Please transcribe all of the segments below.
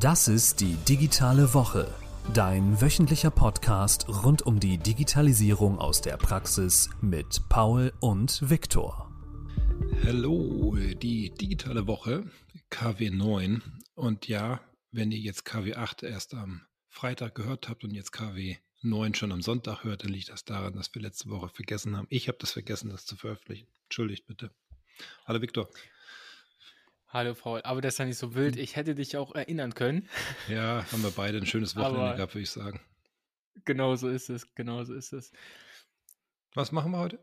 Das ist die digitale Woche, dein wöchentlicher Podcast rund um die Digitalisierung aus der Praxis mit Paul und Viktor. Hallo, die digitale Woche KW 9 und ja, wenn ihr jetzt KW 8 erst am Freitag gehört habt und jetzt KW 9 schon am Sonntag hört, dann liegt das daran, dass wir letzte Woche vergessen haben. Ich habe das vergessen, das zu veröffentlichen. Entschuldigt bitte. Hallo Viktor. Hallo Paul, aber das ist ja nicht so wild. Hm. Ich hätte dich auch erinnern können. Ja, haben wir beide ein schönes Wochenende aber gehabt, würde ich sagen. Genau so ist es, genau so ist es. Was machen wir heute?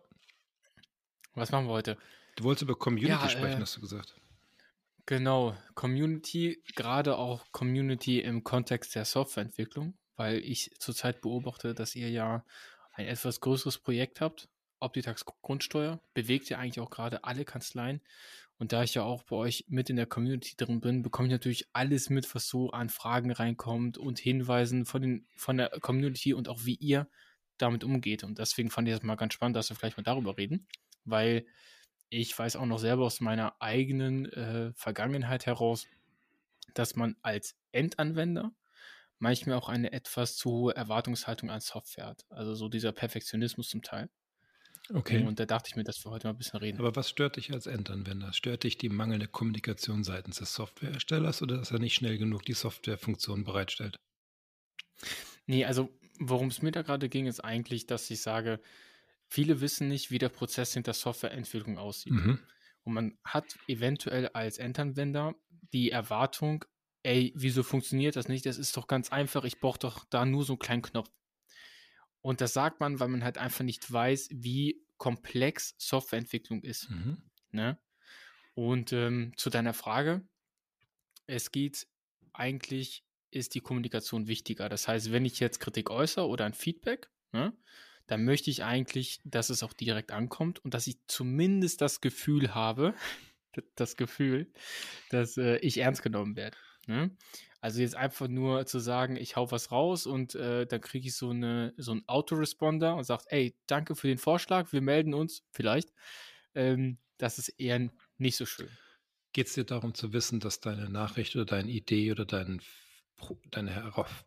Was machen wir heute? Du wolltest über Community ja, sprechen, äh, hast du gesagt. Genau, Community, gerade auch Community im Kontext der Softwareentwicklung, weil ich zurzeit beobachte, dass ihr ja ein etwas größeres Projekt habt. Optitax Grundsteuer bewegt ja eigentlich auch gerade alle Kanzleien und da ich ja auch bei euch mit in der Community drin bin, bekomme ich natürlich alles mit, was so an Fragen reinkommt und Hinweisen von, den, von der Community und auch wie ihr damit umgeht. Und deswegen fand ich das mal ganz spannend, dass wir vielleicht mal darüber reden, weil ich weiß auch noch selber aus meiner eigenen äh, Vergangenheit heraus, dass man als Endanwender manchmal auch eine etwas zu hohe Erwartungshaltung an Software hat. Also so dieser Perfektionismus zum Teil. Okay. Und da dachte ich mir, dass wir heute mal ein bisschen reden. Aber was stört dich als Endanwender? Stört dich die mangelnde Kommunikation seitens des Softwareherstellers oder dass er nicht schnell genug die Softwarefunktion bereitstellt? Nee, also worum es mir da gerade ging, ist eigentlich, dass ich sage, viele wissen nicht, wie der Prozess hinter Softwareentwicklung aussieht. Mhm. Und man hat eventuell als Endanwender die Erwartung, ey, wieso funktioniert das nicht? Das ist doch ganz einfach, ich brauche doch da nur so einen kleinen Knopf. Und das sagt man, weil man halt einfach nicht weiß, wie komplex Softwareentwicklung ist. Mhm. Ne? Und ähm, zu deiner Frage, es geht eigentlich, ist die Kommunikation wichtiger. Das heißt, wenn ich jetzt Kritik äußere oder ein Feedback, ne, dann möchte ich eigentlich, dass es auch direkt ankommt und dass ich zumindest das Gefühl habe, das Gefühl, dass äh, ich ernst genommen werde. Ne? Also jetzt einfach nur zu sagen, ich hau was raus und äh, dann kriege ich so, eine, so einen Autoresponder und sagt, ey, danke für den Vorschlag, wir melden uns vielleicht. Ähm, das ist eher nicht so schön. Geht es dir darum zu wissen, dass deine Nachricht oder deine Idee oder dein, deine,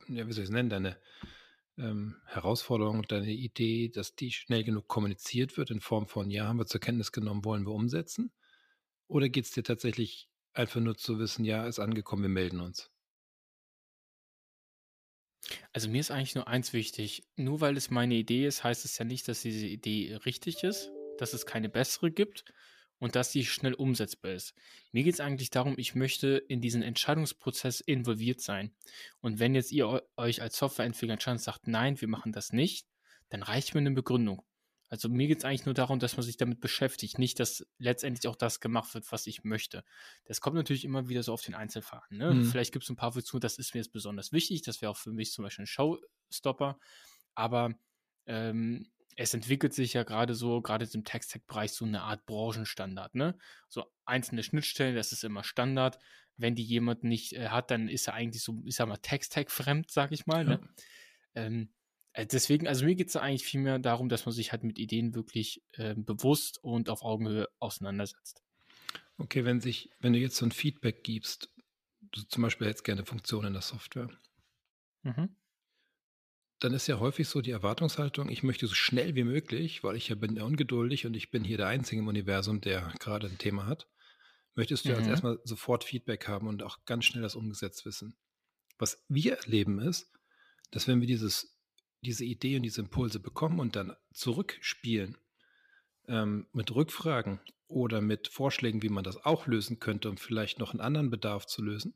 ja, wie soll ich es nennen, deine ähm, Herausforderung, deine Idee, dass die schnell genug kommuniziert wird in Form von, ja, haben wir zur Kenntnis genommen, wollen wir umsetzen? Oder geht es dir tatsächlich Einfach nur zu wissen, ja, ist angekommen, wir melden uns. Also mir ist eigentlich nur eins wichtig. Nur weil es meine Idee ist, heißt es ja nicht, dass diese Idee richtig ist, dass es keine bessere gibt und dass sie schnell umsetzbar ist. Mir geht es eigentlich darum, ich möchte in diesen Entscheidungsprozess involviert sein. Und wenn jetzt ihr euch als Softwareentwickler entscheidet sagt, nein, wir machen das nicht, dann reicht mir eine Begründung. Also mir geht es eigentlich nur darum, dass man sich damit beschäftigt, nicht, dass letztendlich auch das gemacht wird, was ich möchte. Das kommt natürlich immer wieder so auf den Einzelfall Ne? Mhm. Vielleicht gibt es ein paar Funktionen, das ist mir jetzt besonders wichtig, das wäre auch für mich zum Beispiel ein Showstopper, aber ähm, es entwickelt sich ja gerade so, gerade im Text-Tech-Bereich, so eine Art Branchenstandard. Ne? So einzelne Schnittstellen, das ist immer Standard. Wenn die jemand nicht äh, hat, dann ist er eigentlich so, ich sag mal, Text-Tech-fremd, sag ich mal. Ne? Ja. Ne? Ähm, äh, deswegen, also mir geht es eigentlich vielmehr darum, dass man sich halt mit Ideen wirklich äh, bewusst und auf Augenhöhe auseinandersetzt. Okay, wenn sich, wenn du jetzt so ein Feedback gibst, du zum Beispiel jetzt gerne Funktionen in der Software, mhm. dann ist ja häufig so die Erwartungshaltung, ich möchte so schnell wie möglich, weil ich ja bin ja ungeduldig und ich bin hier der Einzige im Universum, der gerade ein Thema hat, möchtest du mhm. als erstmal sofort Feedback haben und auch ganz schnell das umgesetzt wissen. Was wir erleben ist, dass wenn wir dieses diese Idee und diese Impulse bekommen und dann zurückspielen ähm, mit Rückfragen oder mit Vorschlägen, wie man das auch lösen könnte, um vielleicht noch einen anderen Bedarf zu lösen,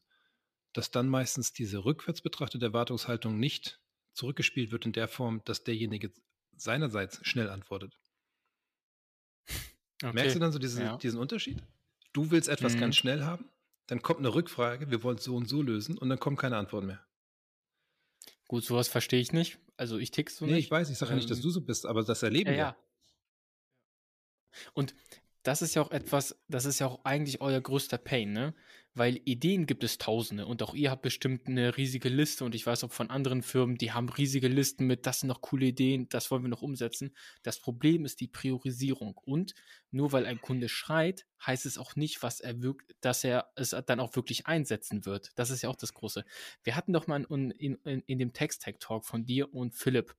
dass dann meistens diese rückwärts betrachtete Erwartungshaltung nicht zurückgespielt wird in der Form, dass derjenige seinerseits schnell antwortet. Okay. Merkst du dann so diesen, ja. diesen Unterschied? Du willst etwas mhm. ganz schnell haben, dann kommt eine Rückfrage, wir wollen es so und so lösen und dann kommt keine Antwort mehr. Gut, sowas verstehe ich nicht. Also ich tick so nee, nicht. ich weiß, ich sage ja nicht, dass ähm, du so bist, aber das erleben ja, wir. Ja. Und das ist ja auch etwas, das ist ja auch eigentlich euer größter Pain, ne? Weil Ideen gibt es tausende und auch ihr habt bestimmt eine riesige Liste und ich weiß auch von anderen Firmen, die haben riesige Listen mit, das sind noch coole Ideen, das wollen wir noch umsetzen. Das Problem ist die Priorisierung und nur weil ein Kunde schreit, heißt es auch nicht, was er wirkt, dass er es dann auch wirklich einsetzen wird. Das ist ja auch das Große. Wir hatten doch mal in, in, in dem Text-Tag-Talk von dir und Philipp,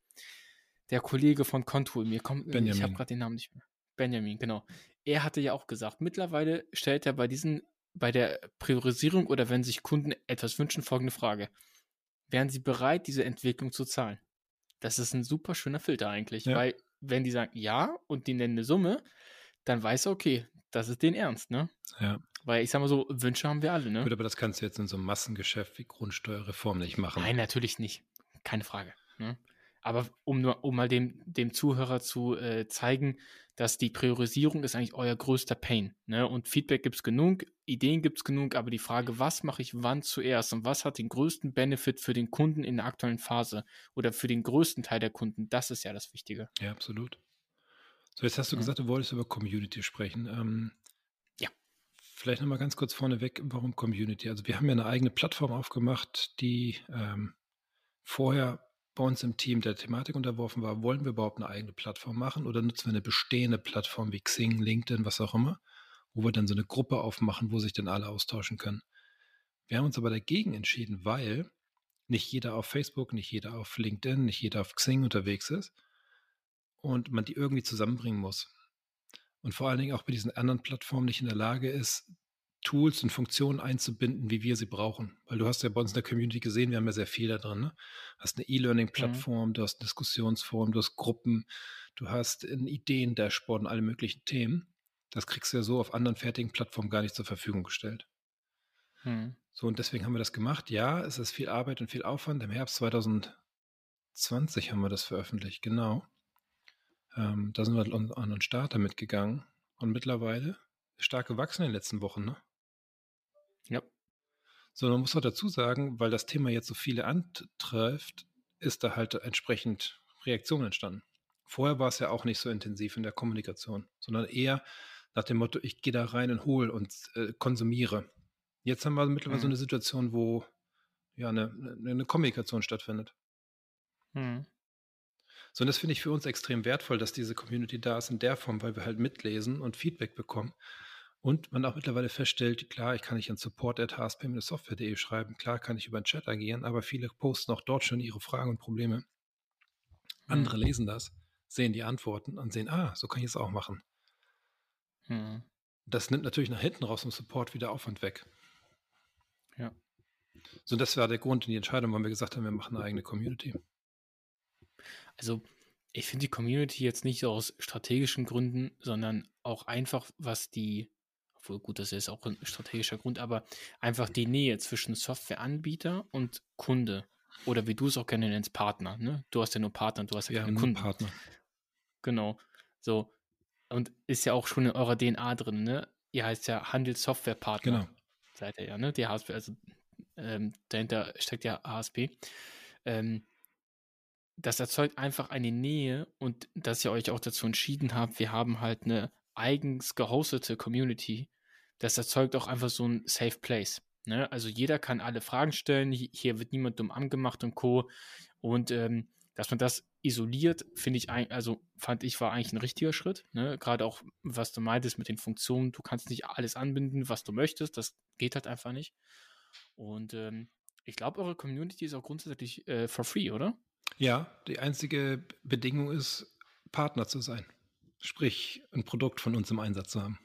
der Kollege von Contour, mir kommt, Benjamin. ich habe gerade den Namen nicht mehr. Benjamin, genau. Er hatte ja auch gesagt, mittlerweile stellt er bei diesen bei der Priorisierung oder wenn sich Kunden etwas wünschen, folgende Frage. Wären sie bereit, diese Entwicklung zu zahlen? Das ist ein super schöner Filter eigentlich, ja. weil wenn die sagen ja und die nennen eine Summe, dann weiß er, okay, das ist den Ernst, ne? Ja. Weil ich sag mal so, Wünsche haben wir alle, ne? Gut, aber das kannst du jetzt in so einem Massengeschäft wie Grundsteuerreform nicht machen. Nein, natürlich nicht. Keine Frage. Ne? Aber um nur, um mal dem, dem Zuhörer zu äh, zeigen, dass die Priorisierung ist eigentlich euer größter Pain. Ne? Und Feedback gibt es genug, Ideen gibt es genug, aber die Frage, was mache ich wann zuerst und was hat den größten Benefit für den Kunden in der aktuellen Phase oder für den größten Teil der Kunden, das ist ja das Wichtige. Ja, absolut. So, jetzt hast du ja. gesagt, du wolltest über Community sprechen. Ähm, ja. Vielleicht nochmal ganz kurz vorneweg, warum Community? Also wir haben ja eine eigene Plattform aufgemacht, die ähm, vorher bei uns im Team der Thematik unterworfen war, wollen wir überhaupt eine eigene Plattform machen oder nutzen wir eine bestehende Plattform wie Xing, LinkedIn, was auch immer, wo wir dann so eine Gruppe aufmachen, wo sich dann alle austauschen können. Wir haben uns aber dagegen entschieden, weil nicht jeder auf Facebook, nicht jeder auf LinkedIn, nicht jeder auf Xing unterwegs ist und man die irgendwie zusammenbringen muss. Und vor allen Dingen auch bei diesen anderen Plattformen nicht in der Lage ist, Tools und Funktionen einzubinden, wie wir sie brauchen. Weil du hast ja bei uns in der Community gesehen, wir haben ja sehr viel da drin. Ne? Du hast eine E-Learning-Plattform, mhm. du hast ein Diskussionsforum, du hast Gruppen, du hast ein Ideen-Dashboard und alle möglichen Themen. Das kriegst du ja so auf anderen fertigen Plattformen gar nicht zur Verfügung gestellt. Mhm. So, und deswegen haben wir das gemacht. Ja, es ist viel Arbeit und viel Aufwand. Im Herbst 2020 haben wir das veröffentlicht, genau. Ähm, da sind wir an den Start damit gegangen. Und mittlerweile stark gewachsen in den letzten Wochen, ne? Ja. So, man muss auch dazu sagen, weil das Thema jetzt so viele antrifft, ist da halt entsprechend Reaktion entstanden. Vorher war es ja auch nicht so intensiv in der Kommunikation, sondern eher nach dem Motto, ich gehe da rein und hole und äh, konsumiere. Jetzt haben wir mittlerweile mhm. so eine Situation, wo ja eine, eine, eine Kommunikation stattfindet. Mhm. So, und das finde ich für uns extrem wertvoll, dass diese Community da ist in der Form, weil wir halt mitlesen und Feedback bekommen. Und man auch mittlerweile feststellt, klar, ich kann nicht an support.hsp-software.de schreiben, klar kann ich über den Chat agieren, aber viele posten auch dort schon ihre Fragen und Probleme. Andere hm. lesen das, sehen die Antworten und sehen, ah, so kann ich es auch machen. Hm. Das nimmt natürlich nach hinten raus im Support wieder Aufwand weg. Ja. So, das war der Grund und die Entscheidung, warum wir gesagt haben, wir machen eine eigene Community. Also, ich finde die Community jetzt nicht aus strategischen Gründen, sondern auch einfach, was die obwohl gut, das ist auch ein strategischer Grund, aber einfach die Nähe zwischen Softwareanbieter und Kunde oder wie du es auch gerne nennst, Partner. Ne? Du hast ja nur Partner, du hast ja, ja keine Kunden. Partner. Genau. So. Und ist ja auch schon in eurer DNA drin, ne? Ihr heißt ja Handelssoftwarepartner. Genau. Seid ihr ja, ne? Die HSP, also ähm, dahinter steckt ja HSP. Ähm, das erzeugt einfach eine Nähe und dass ihr euch auch dazu entschieden habt, wir haben halt eine eigens gehostete Community, das erzeugt auch einfach so ein Safe Place. Ne? Also jeder kann alle Fragen stellen, hier wird niemand dumm angemacht und Co. Und ähm, dass man das isoliert, finde ich, also fand ich, war eigentlich ein richtiger Schritt. Ne? Gerade auch, was du meintest mit den Funktionen, du kannst nicht alles anbinden, was du möchtest, das geht halt einfach nicht. Und ähm, ich glaube, eure Community ist auch grundsätzlich äh, for free, oder? Ja, die einzige Bedingung ist, Partner zu sein. Sprich, ein Produkt von uns im Einsatz zu haben.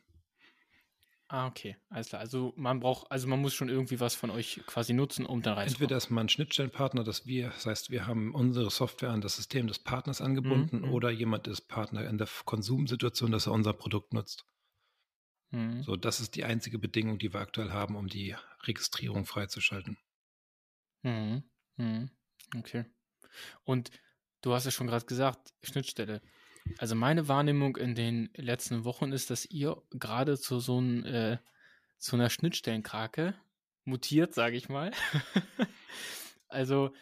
Ah, okay, alles klar. Also man braucht, also man muss schon irgendwie was von euch quasi nutzen, um da reinzukommen. Entweder ist man ein Schnittstellenpartner, dass wir, das heißt, wir haben unsere Software an das System des Partners angebunden mhm. mhm. oder jemand ist Partner in der Konsumsituation, dass er unser Produkt nutzt. Mhm. So, das ist die einzige Bedingung, die wir aktuell haben, um die Registrierung freizuschalten. Mhm. mhm. Okay. Und du hast ja schon gerade gesagt, Schnittstelle. Also meine Wahrnehmung in den letzten Wochen ist, dass ihr gerade zu so, ein, äh, zu einer Schnittstellenkrake mutiert, sage ich mal. also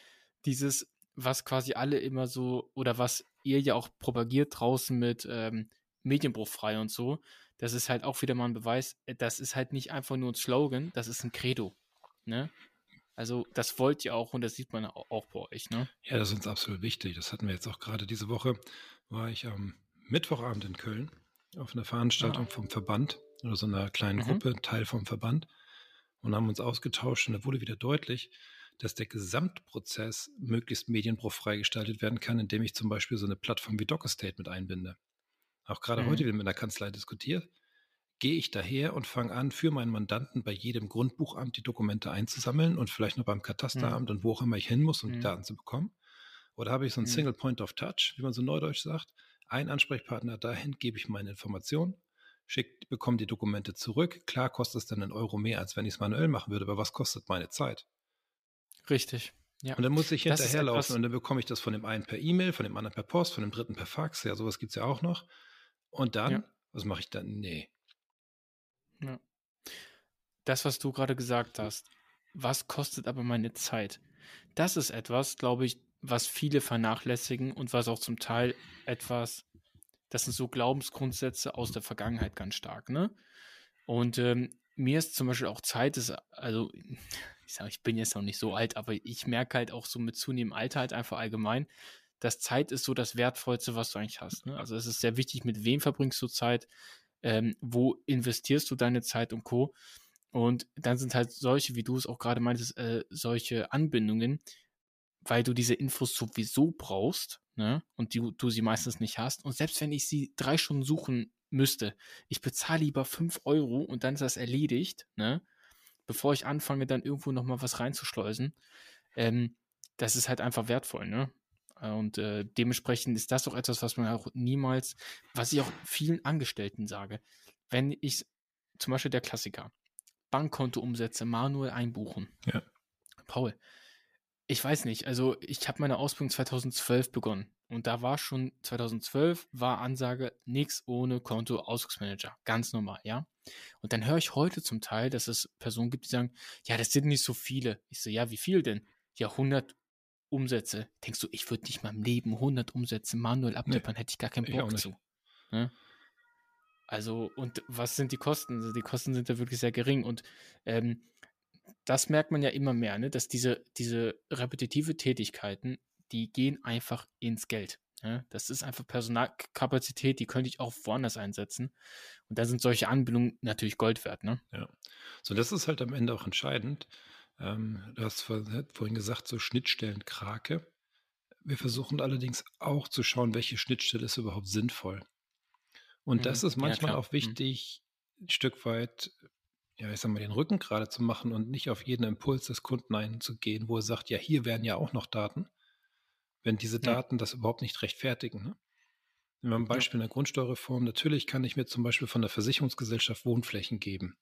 dieses, was quasi alle immer so, oder was ihr ja auch propagiert draußen mit, ähm, medienbruchfrei und so, das ist halt auch wieder mal ein Beweis, äh, das ist halt nicht einfach nur ein Slogan, das ist ein Credo. Ne? Also das wollt ihr auch und das sieht man auch bei euch, ne? Ja, das ist uns absolut wichtig. Das hatten wir jetzt auch gerade diese Woche, war ich am Mittwochabend in Köln auf einer Veranstaltung ah. vom Verband oder so einer kleinen mhm. Gruppe, Teil vom Verband und haben uns ausgetauscht und da wurde wieder deutlich, dass der Gesamtprozess möglichst medienbruchfrei gestaltet werden kann, indem ich zum Beispiel so eine Plattform wie DocState mit einbinde. Auch gerade mhm. heute, wenn in der Kanzlei diskutiert, gehe ich daher und fange an, für meinen Mandanten bei jedem Grundbuchamt die Dokumente einzusammeln und vielleicht noch beim Katasteramt mhm. und wo auch immer ich hin muss, um mhm. die Daten zu bekommen. Oder habe ich so ein mhm. Single Point of Touch, wie man so neudeutsch sagt, ein Ansprechpartner dahin, gebe ich meine Informationen, schickt, bekomme die Dokumente zurück. Klar kostet es dann einen Euro mehr, als wenn ich es manuell machen würde, aber was kostet meine Zeit? Richtig. Ja. Und dann muss ich hinterherlaufen und dann bekomme ich das von dem einen per E-Mail, von dem anderen per Post, von dem dritten per Fax. Ja, sowas gibt es ja auch noch. Und dann, ja. was mache ich dann? Nee. Ja. Das, was du gerade gesagt hast, was kostet aber meine Zeit? Das ist etwas, glaube ich, was viele vernachlässigen und was auch zum Teil etwas, das sind so Glaubensgrundsätze aus der Vergangenheit ganz stark, ne? Und ähm, mir ist zum Beispiel auch Zeit, ist, also ich sage, ich bin jetzt noch nicht so alt, aber ich merke halt auch so mit zunehmendem Alter halt einfach allgemein, dass Zeit ist so das Wertvollste, was du eigentlich hast. Ne? Also es ist sehr wichtig, mit wem verbringst du Zeit, ähm, wo investierst du deine Zeit und Co. Und dann sind halt solche, wie du es auch gerade meintest, äh, solche Anbindungen, weil du diese Infos sowieso brauchst ne? und die, du sie meistens nicht hast. Und selbst wenn ich sie drei Stunden suchen müsste, ich bezahle lieber fünf Euro und dann ist das erledigt, ne? bevor ich anfange, dann irgendwo nochmal was reinzuschleusen. Ähm, das ist halt einfach wertvoll, ne? Und äh, dementsprechend ist das auch etwas, was man auch niemals, was ich auch vielen Angestellten sage. Wenn ich zum Beispiel der Klassiker, Bankkontoumsätze manuell einbuchen. Ja. Paul, ich weiß nicht, also ich habe meine Ausbildung 2012 begonnen und da war schon 2012 war Ansage nichts ohne Konto Ausdrucksmanager, ganz normal, ja. Und dann höre ich heute zum Teil, dass es Personen gibt, die sagen, ja, das sind nicht so viele. Ich so, ja, wie viel denn? Ja, 100 Umsätze. Denkst du, ich würde nicht mal im Leben 100 Umsätze manuell abtippern, nee, hätte ich gar keinen Bock zu. Ne? Also, und was sind die Kosten? Also die Kosten sind ja wirklich sehr gering und ähm, das merkt man ja immer mehr, ne? dass diese, diese repetitive Tätigkeiten, die gehen einfach ins Geld. Ne? Das ist einfach Personalkapazität, die könnte ich auch woanders einsetzen. Und da sind solche Anbindungen natürlich Gold wert. Ne? Ja. So, das ist halt am Ende auch entscheidend. Ähm, du hast vorhin gesagt, so Schnittstellen Krake. Wir versuchen allerdings auch zu schauen, welche Schnittstelle ist überhaupt sinnvoll. Und mhm. das ist manchmal ja, auch mhm. wichtig, mhm. ein Stück weit, ja, ich sag mal, den Rücken gerade zu machen und nicht auf jeden Impuls des Kunden einzugehen, wo er sagt, ja, hier wären ja auch noch Daten, wenn diese Daten ja. das überhaupt nicht rechtfertigen. Ne? Nehmen wir ein Beispiel in der Grundsteuerreform. Natürlich kann ich mir zum Beispiel von der Versicherungsgesellschaft Wohnflächen geben.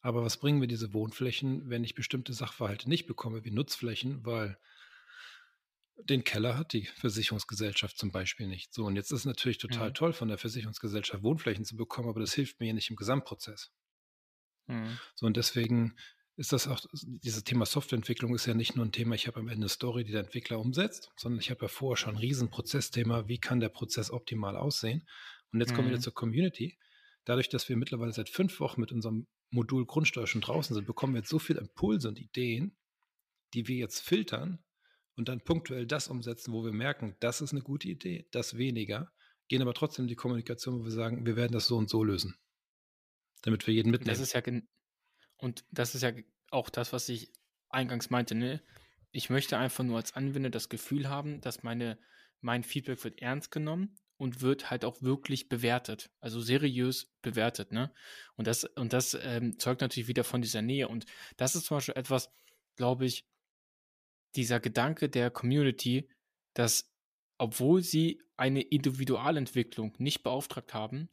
Aber was bringen mir diese Wohnflächen, wenn ich bestimmte Sachverhalte nicht bekomme, wie Nutzflächen, weil den Keller hat die Versicherungsgesellschaft zum Beispiel nicht. So, und jetzt ist es natürlich total mhm. toll, von der Versicherungsgesellschaft Wohnflächen zu bekommen, aber das hilft mir nicht im Gesamtprozess. Mhm. So, und deswegen ist das auch, dieses Thema Softwareentwicklung ist ja nicht nur ein Thema, ich habe am Ende eine Story, die der Entwickler umsetzt, sondern ich habe ja vorher schon ein riesen Prozessthema, wie kann der Prozess optimal aussehen? Und jetzt mhm. kommen wir wieder zur Community. Dadurch, dass wir mittlerweile seit fünf Wochen mit unserem Modul Grundsteuer schon draußen sind, bekommen wir jetzt so viele Impulse und Ideen, die wir jetzt filtern und dann punktuell das umsetzen, wo wir merken, das ist eine gute Idee, das weniger, gehen aber trotzdem in die Kommunikation, wo wir sagen, wir werden das so und so lösen, damit wir jeden mitnehmen. Das ist ja und das ist ja auch das, was ich eingangs meinte, ne? Ich möchte einfach nur als Anwender das Gefühl haben, dass meine, mein Feedback wird ernst genommen und wird halt auch wirklich bewertet, also seriös bewertet, ne? Und das, und das ähm, zeugt natürlich wieder von dieser Nähe. Und das ist zum Beispiel etwas, glaube ich, dieser Gedanke der Community, dass obwohl sie eine Individualentwicklung nicht beauftragt haben,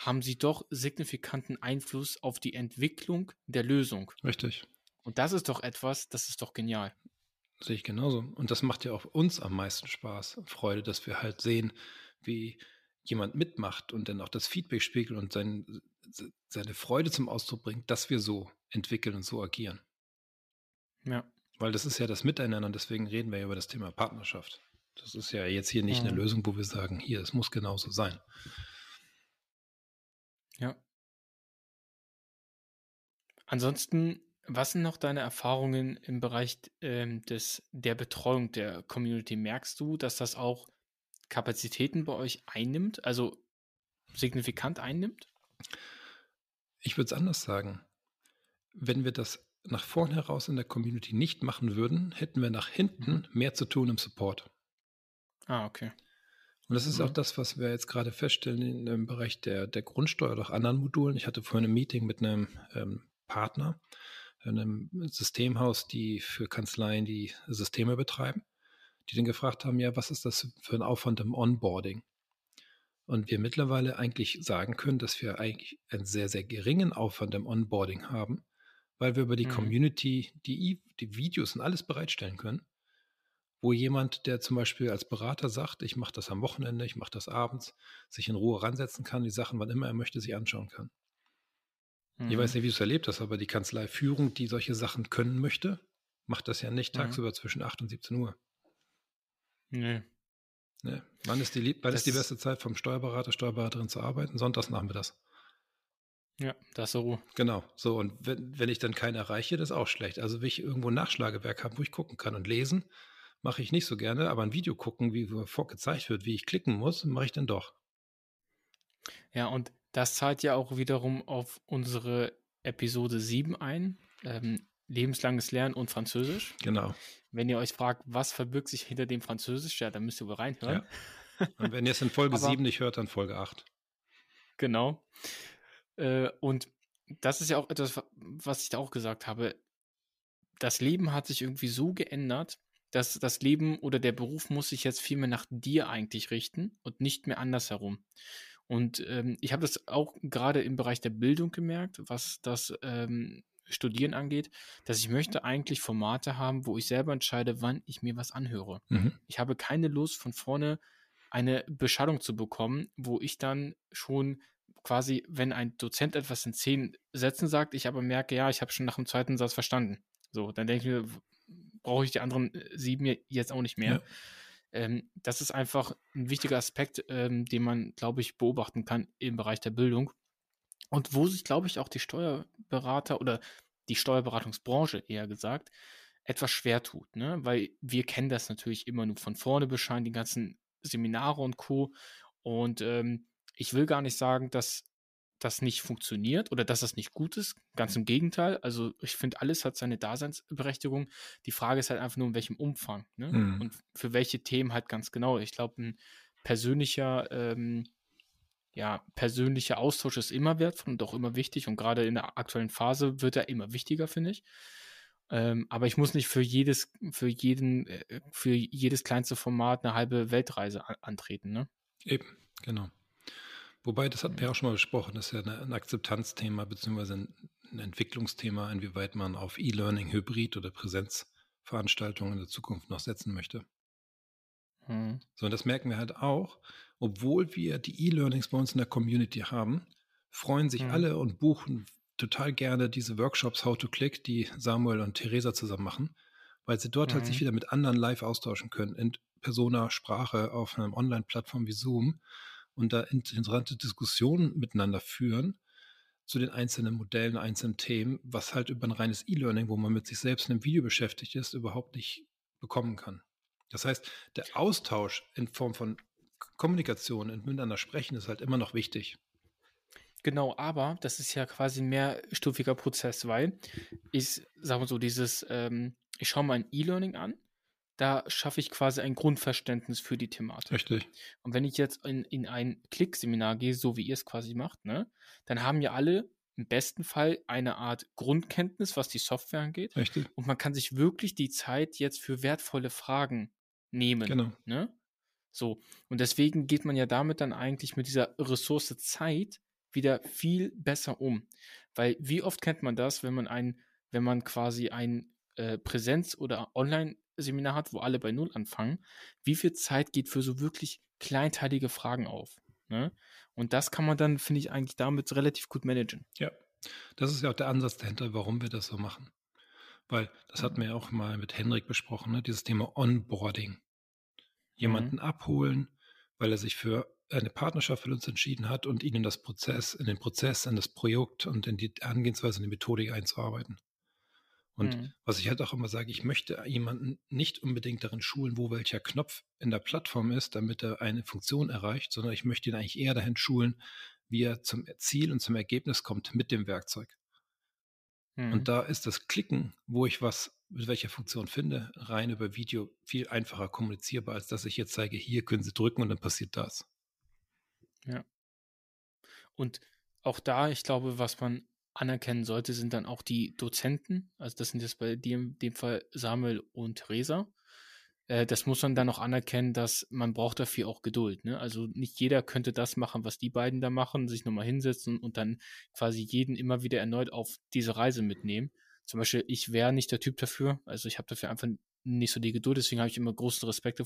haben sie doch signifikanten Einfluss auf die Entwicklung der Lösung. Richtig. Und das ist doch etwas, das ist doch genial. Sehe ich genauso. Und das macht ja auch uns am meisten Spaß, Freude, dass wir halt sehen, wie jemand mitmacht und dann auch das Feedback spiegelt und sein, seine Freude zum Ausdruck bringt, dass wir so entwickeln und so agieren. Ja. Weil das ist ja das Miteinander und deswegen reden wir ja über das Thema Partnerschaft. Das ist ja jetzt hier nicht mhm. eine Lösung, wo wir sagen, hier, es muss genauso sein. Ja. Ansonsten, was sind noch deine Erfahrungen im Bereich ähm, des, der Betreuung der Community? Merkst du, dass das auch Kapazitäten bei euch einnimmt, also signifikant einnimmt? Ich würde es anders sagen. Wenn wir das nach vorn heraus in der Community nicht machen würden, hätten wir nach hinten mhm. mehr zu tun im Support. Ah, okay. Und das ist mhm. auch das, was wir jetzt gerade feststellen im Bereich der, der Grundsteuer oder auch anderen Modulen. Ich hatte vorhin ein Meeting mit einem ähm, Partner, einem Systemhaus, die für Kanzleien die Systeme betreiben, die dann gefragt haben, ja, was ist das für ein Aufwand im Onboarding? Und wir mittlerweile eigentlich sagen können, dass wir eigentlich einen sehr, sehr geringen Aufwand im Onboarding haben, weil wir über die mhm. Community die, die Videos und alles bereitstellen können, wo jemand, der zum Beispiel als Berater sagt, ich mache das am Wochenende, ich mache das abends, sich in Ruhe ransetzen kann, die Sachen, wann immer er möchte, sich anschauen kann. Mhm. Ich weiß mhm. nicht, wie du es erlebt hast, aber die Kanzleiführung, die solche Sachen können möchte, macht das ja nicht mhm. tagsüber zwischen 8 und 17 Uhr. Nee. nee. Wann, ist die, wann ist die beste Zeit vom Steuerberater, Steuerberaterin zu arbeiten? Sonntags nachmittags. Ja, das ist so. Genau, so. Und wenn, wenn ich dann keinen erreiche, das ist auch schlecht. Also, wenn ich irgendwo ein Nachschlagewerk habe, wo ich gucken kann und lesen, mache ich nicht so gerne, aber ein Video gucken, wie vorgezeigt wird, wie ich klicken muss, mache ich dann doch. Ja, und das zahlt ja auch wiederum auf unsere Episode 7 ein. Ähm, lebenslanges Lernen und Französisch. Genau. Wenn ihr euch fragt, was verbirgt sich hinter dem Französisch, ja, dann müsst ihr wohl reinhören. Ja. Und wenn ihr es in Folge Aber, 7 nicht hört, dann Folge 8. Genau. Äh, und das ist ja auch etwas, was ich da auch gesagt habe. Das Leben hat sich irgendwie so geändert, dass das Leben oder der Beruf muss sich jetzt viel mehr nach dir eigentlich richten und nicht mehr andersherum. Und ähm, ich habe das auch gerade im Bereich der Bildung gemerkt, was das ähm, Studieren angeht, dass ich möchte eigentlich Formate haben, wo ich selber entscheide, wann ich mir was anhöre. Mhm. Ich habe keine Lust, von vorne eine Beschallung zu bekommen, wo ich dann schon quasi, wenn ein Dozent etwas in zehn Sätzen sagt, ich aber merke, ja, ich habe schon nach dem zweiten Satz verstanden. So, dann denke ich mir, brauche ich die anderen äh, sieben jetzt auch nicht mehr. Ja. Ähm, das ist einfach ein wichtiger Aspekt, ähm, den man, glaube ich, beobachten kann im Bereich der Bildung. Und wo sich, glaube ich, auch die Steuerberater oder die Steuerberatungsbranche eher gesagt, etwas schwer tut, ne? Weil wir kennen das natürlich immer nur von vorne Bescheid, die ganzen Seminare und Co. Und ähm, ich will gar nicht sagen, dass das nicht funktioniert oder dass das nicht gut ist. Ganz im Gegenteil. Also ich finde, alles hat seine Daseinsberechtigung. Die Frage ist halt einfach nur, in welchem Umfang ne? Mhm. und für welche Themen halt ganz genau. Ich glaube, ein persönlicher, ähm, ja, persönlicher Austausch ist immer wertvoll und auch immer wichtig. Und gerade in der aktuellen Phase wird er immer wichtiger, finde ich. Ähm, aber ich muss nicht für jedes, für jeden, äh, für jedes kleinste Format eine halbe Weltreise an antreten. Ne? Eben, genau. Wobei, das hatten wir auch schon mal besprochen, das ist ja ein Akzeptanzthema beziehungsweise ein, Entwicklungsthema, inwieweit man auf E-Learning, Hybrid oder Präsenzveranstaltungen in der Zukunft noch setzen möchte. Hm. So, und das merken wir halt auch, obwohl wir die E-Learnings bei uns in der Community haben, freuen sich hm. alle und buchen total gerne diese Workshops How to Click, die Samuel und Theresa zusammen machen, weil sie dort hm. halt sich hm. wieder mit anderen live austauschen können, in Persona, Sprache auf einer Online-Plattform wie Zoom und da interessante Diskussionen miteinander führen zu den einzelnen Modellen, einzelnen Themen, was halt über ein reines E-Learning, wo man mit sich selbst in einem Video beschäftigt ist, überhaupt nicht bekommen kann. Das heißt, der Austausch in Form von Kommunikation und miteinander sprechen ist halt immer noch wichtig. Genau, aber das ist ja quasi ein mehrstufiger Prozess, weil ich sage mal so, dieses, ähm, ich schaue mal ein E-Learning an, da schaffe ich quasi ein Grundverständnis für die Thematik. Richtig. Und wenn ich jetzt in, in ein Klickseminar gehe, so wie ihr es quasi macht, ne, dann haben ja alle im besten Fall eine Art Grundkenntnis, was die Software angeht. Richtig. Und man kann sich wirklich die Zeit jetzt für wertvolle Fragen nehmen. Genau. Ne? So. Und deswegen geht man ja damit dann eigentlich mit dieser Ressource Zeit wieder viel besser um. Weil wie oft kennt man das, wenn man ein, wenn man quasi ein äh, Präsenz- oder Online- Seminar hat, wo alle bei Null anfangen, wie viel Zeit geht für so wirklich kleinteilige Fragen auf? Ne? Und das kann man dann, finde ich, eigentlich damit relativ gut managen. Ja, das ist ja auch der Ansatz dahinter, warum wir das so machen. Weil, das hatten wir ja auch mal mit Henrik besprochen, ne? dieses Thema Onboarding. Jemanden mhm. abholen, weil er sich für eine Partnerschaft mit uns entschieden hat und ihnen das Prozess, in den Prozess, in das Projekt und in die Angehensweise, in die Methodik einzuarbeiten. Und mhm. was ich halt auch immer sage, ich möchte jemanden nicht unbedingt darin schulen, wo welcher Knopf in der Plattform ist, damit er eine Funktion erreicht, sondern ich möchte ihn eigentlich eher dahin schulen, wie er zum Ziel und zum Ergebnis kommt mit dem Werkzeug. Mhm. Und da ist das Klicken, wo ich was mit welcher Funktion finde, rein über Video viel einfacher kommunizierbar, als dass ich jetzt zeige, hier können Sie drücken und dann passiert das. Ja. Und auch da, ich glaube, was man anerkennen sollte, sind dann auch die Dozenten. Also das sind jetzt bei dem, dem Fall Samuel und Resa. Äh, das muss man dann auch anerkennen, dass man braucht dafür auch Geduld. Ne? Also nicht jeder könnte das machen, was die beiden da machen, sich nochmal hinsetzen und dann quasi jeden immer wieder erneut auf diese Reise mitnehmen. Zum Beispiel, ich wäre nicht der Typ dafür. Also ich habe dafür einfach nicht so die Geduld. Deswegen habe ich immer großen Respekt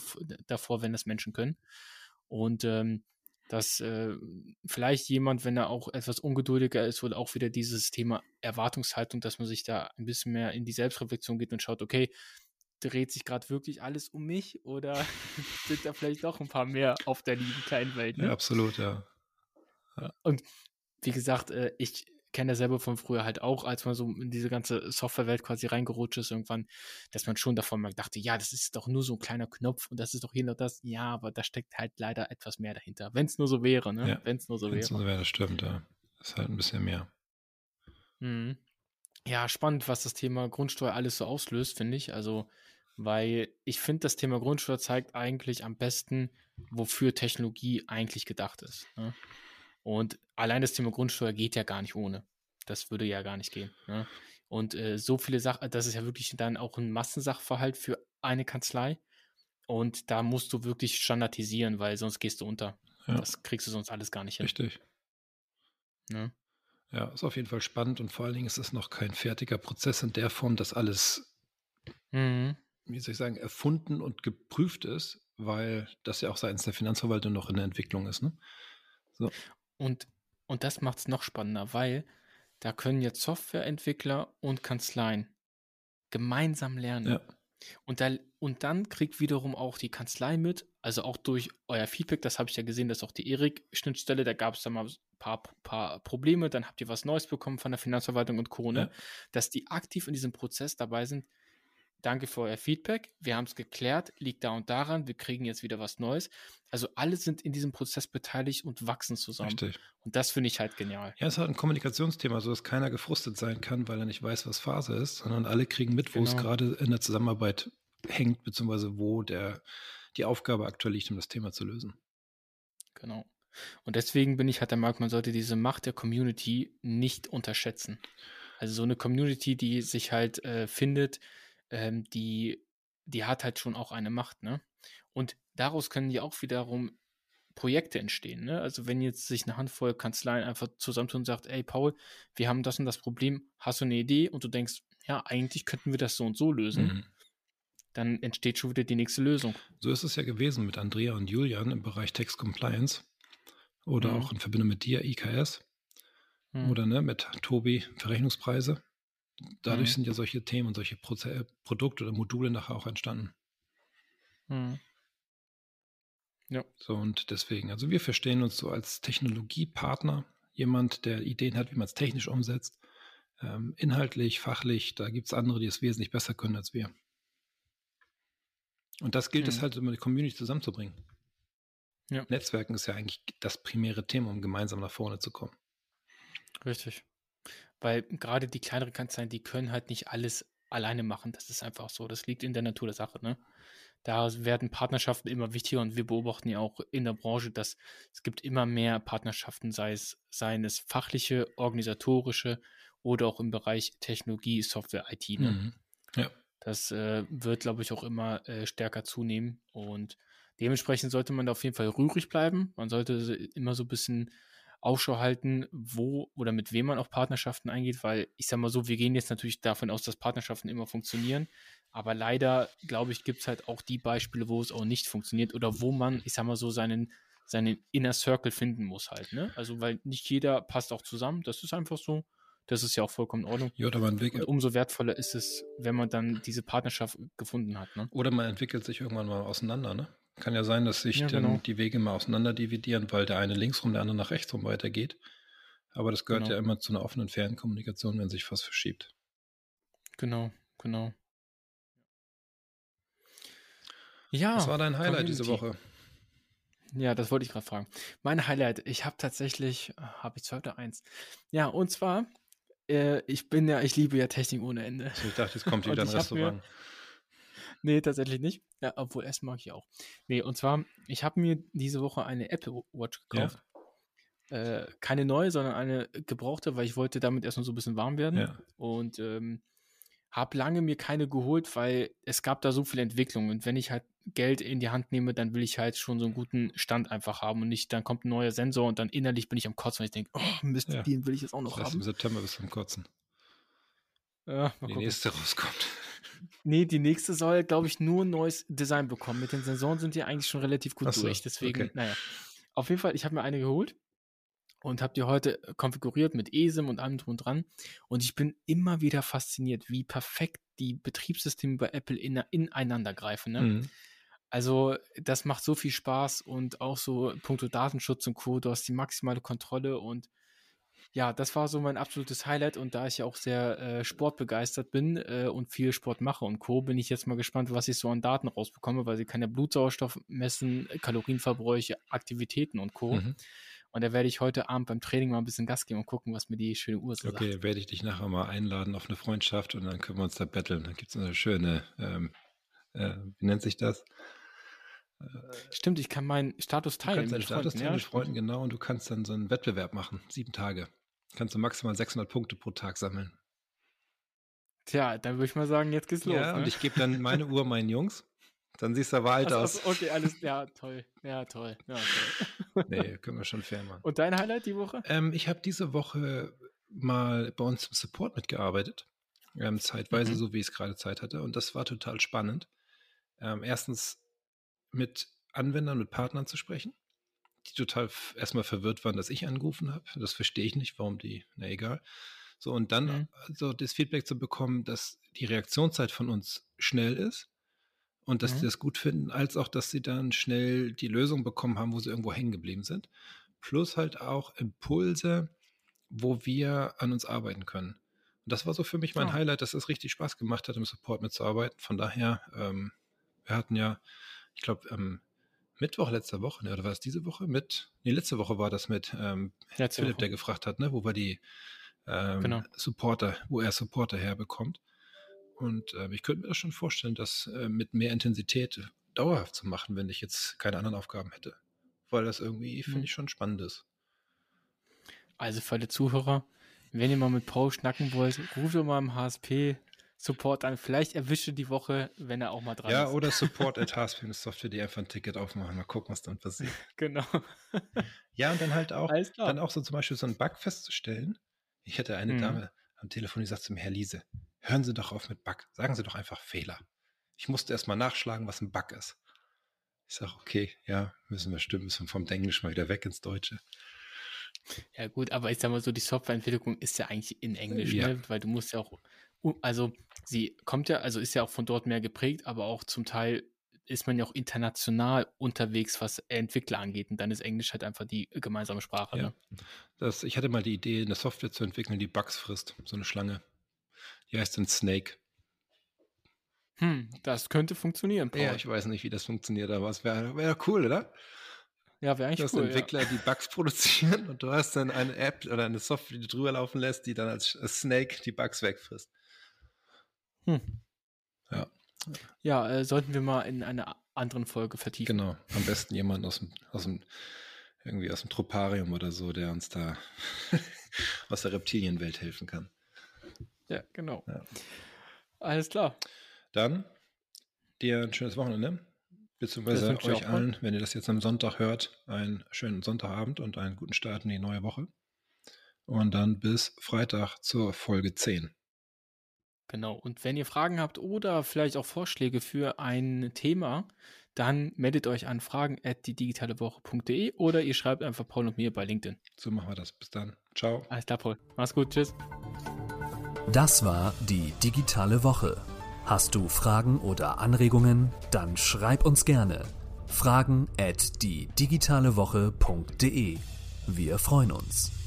davor, wenn das Menschen können. Und ähm, dass äh, vielleicht jemand, wenn er auch etwas ungeduldiger ist, wohl auch wieder dieses Thema Erwartungshaltung, dass man sich da ein bisschen mehr in die Selbstreflexion geht und schaut, okay, dreht sich gerade wirklich alles um mich oder sind da vielleicht doch ein paar mehr auf der lieben kleinen Welt? Ne? Ja, absolut, ja. ja. Und wie gesagt, äh, ich kenne das selber von früher halt auch, als man so in diese ganze Softwarewelt quasi reingerutscht ist irgendwann, dass man schon davon mal dachte, ja, das ist doch nur so ein kleiner Knopf und das ist doch hier noch das. Ja, aber da steckt halt leider etwas mehr dahinter. Wenn es nur so wäre, ne? Ja, Wenn es nur so wäre. Nur so wäre, das stimmt, ja. Das ist halt ein bisschen mehr. Mhm. Ja, spannend, was das Thema Grundsteuer alles so auslöst, finde ich. Also, weil ich finde, das Thema Grundsteuer zeigt eigentlich am besten, wofür Technologie eigentlich gedacht ist. Ne? Und allein das Thema Grundsteuer geht ja gar nicht ohne. Das würde ja gar nicht gehen. Ne? Und äh, so viele Sachen, das ist ja wirklich dann auch ein Massensachverhalt für eine Kanzlei. Und da musst du wirklich standardisieren, weil sonst gehst du unter. Ja. Das kriegst du sonst alles gar nicht hin. Richtig. Ne? Ja, ist auf jeden Fall spannend und vor allen Dingen ist es noch kein fertiger Prozess in der Form, dass alles, mhm. wie soll ich sagen, erfunden und geprüft ist, weil das ja auch seitens der Finanzverwaltung noch in der Entwicklung ist. Ne? So. Und, und das macht es noch spannender, weil da können jetzt Softwareentwickler und Kanzleien gemeinsam lernen. Ja. Und, da, und dann kriegt wiederum auch die Kanzlei mit, also auch durch euer Feedback, das habe ich ja gesehen, dass auch die Erik-Schnittstelle, da gab es da mal ein paar, paar Probleme, dann habt ihr was Neues bekommen von der Finanzverwaltung und Corona, ja. dass die aktiv in diesem Prozess dabei sind, danke für euer Feedback. Wir haben es geklärt, liegt da und daran, wir kriegen jetzt wieder was Neues. Also alle sind in diesem Prozess beteiligt und wachsen zusammen. Richtig. Und das finde ich halt genial. Ja, es ist halt ein Kommunikationsthema, so dass keiner gefrustet sein kann, weil er nicht weiß, was Phase ist, sondern alle kriegen mit, wo genau. es gerade in der Zusammenarbeit hängt, beziehungsweise wo der, die Aufgabe aktuell liegt, um das Thema zu lösen. Genau. Und deswegen bin ich halt der Meinung, man sollte diese Macht der Community nicht unterschätzen. Also so eine Community, die sich halt äh, findet, ähm, die, die hat halt schon auch eine Macht, ne? Und daraus können ja auch wiederum Projekte entstehen. Ne? Also wenn jetzt sich eine Handvoll Kanzleien einfach zusammentun und sagt, ey Paul, wir haben das und das Problem, hast du eine Idee? Und du denkst, ja, eigentlich könnten wir das so und so lösen. Mhm. Dann entsteht schon wieder die nächste Lösung. So ist es ja gewesen mit Andrea und Julian im Bereich Text Compliance oder mhm. auch in Verbindung mit dir, IKS mhm. oder ne, mit Tobi Verrechnungspreise. Dadurch mhm. sind ja solche Themen und solche Proze äh, Produkte oder Module nachher auch entstanden. Mhm. Ja. So, und deswegen, also wir verstehen uns so als Technologiepartner, jemand, der Ideen hat, wie man es technisch umsetzt, ähm, inhaltlich, fachlich, da gibt es andere, die es wesentlich besser können als wir. Und das gilt mhm. es halt, um die Community zusammenzubringen. Ja. Netzwerken ist ja eigentlich das primäre Thema, um gemeinsam nach vorne zu kommen. Richtig. Weil gerade die kleineren Kanzleien, die können halt nicht alles alleine machen. Das ist einfach so. Das liegt in der Natur der Sache. Ne? Da werden Partnerschaften immer wichtiger und wir beobachten ja auch in der Branche, dass es gibt immer mehr Partnerschaften, sei es, seien es fachliche, organisatorische oder auch im Bereich Technologie, Software, IT. Ne? Mhm. Ja. Das äh, wird, glaube ich, auch immer äh, stärker zunehmen und dementsprechend sollte man da auf jeden Fall rührig bleiben. Man sollte immer so ein bisschen Ausschau halten, wo oder mit wem man auch Partnerschaften eingeht, weil ich sag mal so, wir gehen jetzt natürlich davon aus, dass Partnerschaften immer funktionieren, aber leider, glaube ich, gibt es halt auch die Beispiele, wo es auch nicht funktioniert oder wo man, ich sag mal so, seinen, seinen Inner Circle finden muss halt, ne? Also, weil nicht jeder passt auch zusammen, das ist einfach so. Das ist ja auch vollkommen in Ordnung. Ja, oder man Und umso wertvoller ist es, wenn man dann diese Partnerschaft gefunden hat. Ne? Oder man entwickelt sich irgendwann mal auseinander, ne? Kann ja sein, dass sich ja, dann genau. die Wege mal auseinander dividieren, weil der eine links rum, der andere nach rechts rum weitergeht. Aber das gehört genau. ja immer zu einer offenen Fernkommunikation, wenn sich was verschiebt. Genau, genau. Ja. Was war dein Highlight Community. diese Woche? Ja, das wollte ich gerade fragen. Mein Highlight, ich habe tatsächlich, habe ich zwei oder eins? Ja, und zwar, äh, ich bin ja, ich liebe ja Technik ohne Ende. Ich dachte, es kommt wieder ein Restaurant. Mir, nee, tatsächlich nicht. Ja, obwohl Essen mag ich auch. Nee, und zwar, ich habe mir diese Woche eine Apple Watch gekauft. Ja. Äh, keine neue, sondern eine gebrauchte, weil ich wollte damit erstmal so ein bisschen warm werden. Ja. Und ähm, habe lange mir keine geholt, weil es gab da so viel Entwicklung. Und wenn ich halt Geld in die Hand nehme, dann will ich halt schon so einen guten Stand einfach haben und nicht, dann kommt ein neuer Sensor und dann innerlich bin ich am Kotzen, weil ich denke, oh Mist, ja. den will ich jetzt auch noch das heißt, haben. Im September bis zum Kotzen. Ja, die nächste rauskommt. Nee, die nächste soll, glaube ich, nur ein neues Design bekommen. Mit den Sensoren sind die eigentlich schon relativ gut so, durch. Deswegen, okay. naja. Auf jeden Fall, ich habe mir eine geholt und habe die heute konfiguriert mit ESIM und allem drum und dran. Und ich bin immer wieder fasziniert, wie perfekt die Betriebssysteme bei Apple in, ineinander greifen. Ne? Mhm. Also, das macht so viel Spaß und auch so puncto Datenschutz und Co. Du hast die maximale Kontrolle und ja, das war so mein absolutes Highlight und da ich ja auch sehr äh, sportbegeistert bin äh, und viel Sport mache und Co., bin ich jetzt mal gespannt, was ich so an Daten rausbekomme, weil sie kann ja Blutsauerstoff messen, Kalorienverbräuche, Aktivitäten und Co. Mhm. Und da werde ich heute Abend beim Training mal ein bisschen Gas geben und gucken, was mir die schöne Uhr sagt. Okay, werde ich dich nachher mal einladen auf eine Freundschaft und dann können wir uns da betteln. Dann gibt es eine schöne, ähm, äh, wie nennt sich das? Äh, Stimmt, ich kann meinen Status teilen. Du kannst deinen Status teilen mit Freunden, genau, und du kannst dann so einen Wettbewerb machen, sieben Tage. Kannst du maximal 600 Punkte pro Tag sammeln. Tja, dann würde ich mal sagen, jetzt geht's los. Ja, ne? und ich gebe dann meine Uhr meinen Jungs dann siehst du aber alt also, aus. Okay, alles, ja, toll. Ja, toll. Ja, toll. nee, können wir schon fair machen. Und dein Highlight die Woche? Ähm, ich habe diese Woche mal bei uns im Support mitgearbeitet. Ähm, zeitweise, mhm. so wie ich es gerade Zeit hatte. Und das war total spannend. Ähm, erstens mit Anwendern, mit Partnern zu sprechen, die total erstmal verwirrt waren, dass ich angerufen habe. Das verstehe ich nicht, warum die, na egal. So, und dann mhm. so das Feedback zu bekommen, dass die Reaktionszeit von uns schnell ist und dass mhm. die das gut finden, als auch, dass sie dann schnell die Lösung bekommen haben, wo sie irgendwo hängen geblieben sind. Plus halt auch Impulse, wo wir an uns arbeiten können. Und das war so für mich mein oh. Highlight, dass es richtig Spaß gemacht hat, im Support mitzuarbeiten. Von daher, ähm, wir hatten ja, ich glaube, ähm, Mittwoch letzter Woche, ne, oder war es diese Woche mit, nee, letzte Woche war das mit ähm, Philipp, Woche. der gefragt hat, ne, wo wir die ähm, genau. Supporter, wo er Supporter herbekommt. Und äh, ich könnte mir das schon vorstellen, das äh, mit mehr Intensität dauerhaft zu machen, wenn ich jetzt keine anderen Aufgaben hätte. Weil das irgendwie, finde mhm. ich, schon spannend ist. Also für alle Zuhörer, wenn ihr mal mit Paul schnacken wollt, ruft doch mal im HSP Support an. Vielleicht erwische die Woche, wenn er auch mal dran ja, ist. Ja, oder Support at HSP Software, die einfach ein Ticket aufmachen. Mal gucken, was dann passiert. Genau. ja, und dann halt auch, dann auch so zum Beispiel so einen Bug festzustellen. Ich hatte eine mhm. Dame am Telefon, die sagt zu mir, Herr Liese, hören Sie doch auf mit Bug. Sagen Sie doch einfach Fehler. Ich musste erst mal nachschlagen, was ein Bug ist. Ich sage, okay, ja, müssen wir stimmen, müssen wir vom Englisch mal wieder weg ins Deutsche. Ja, gut, aber ich sag mal so, die Softwareentwicklung ist ja eigentlich in Englisch, ja. ne? weil du musst ja auch, also sie kommt ja, also ist ja auch von dort mehr geprägt, aber auch zum Teil ist man ja auch international unterwegs, was Entwickler angeht. Und dann ist Englisch halt einfach die gemeinsame Sprache. Ja. Ne? Das, ich hatte mal die Idee, eine Software zu entwickeln, die Bugs frisst, so eine Schlange. Die heißt dann Snake. Hm, das könnte funktionieren, Paul. Ja, ich weiß nicht, wie das funktioniert, aber es wäre wär cool, oder? Ja, wäre eigentlich du hast cool. Entwickler, ja. die Bugs produzieren und du hast dann eine App oder eine Software, die du drüber laufen lässt, die dann als Snake die Bugs wegfrisst. Hm. Ja. Ja, äh, sollten wir mal in einer anderen Folge vertiefen. Genau. Am besten jemand aus dem, aus dem irgendwie aus dem Troparium oder so, der uns da aus der Reptilienwelt helfen kann. Ja, genau. Ja. Alles klar. Dann dir ein schönes Wochenende. Beziehungsweise euch allen, mal. wenn ihr das jetzt am Sonntag hört, einen schönen Sonntagabend und einen guten Start in die neue Woche. Und dann bis Freitag zur Folge 10. Genau. Und wenn ihr Fragen habt oder vielleicht auch Vorschläge für ein Thema, dann meldet euch an fragen at die oder ihr schreibt einfach Paul und mir bei LinkedIn. So machen wir das. Bis dann. Ciao. Alles klar, Paul. Mach's gut. Tschüss. Das war die digitale Woche. Hast du Fragen oder Anregungen? Dann schreib uns gerne. Fragen at die digitale Woche.de. Wir freuen uns.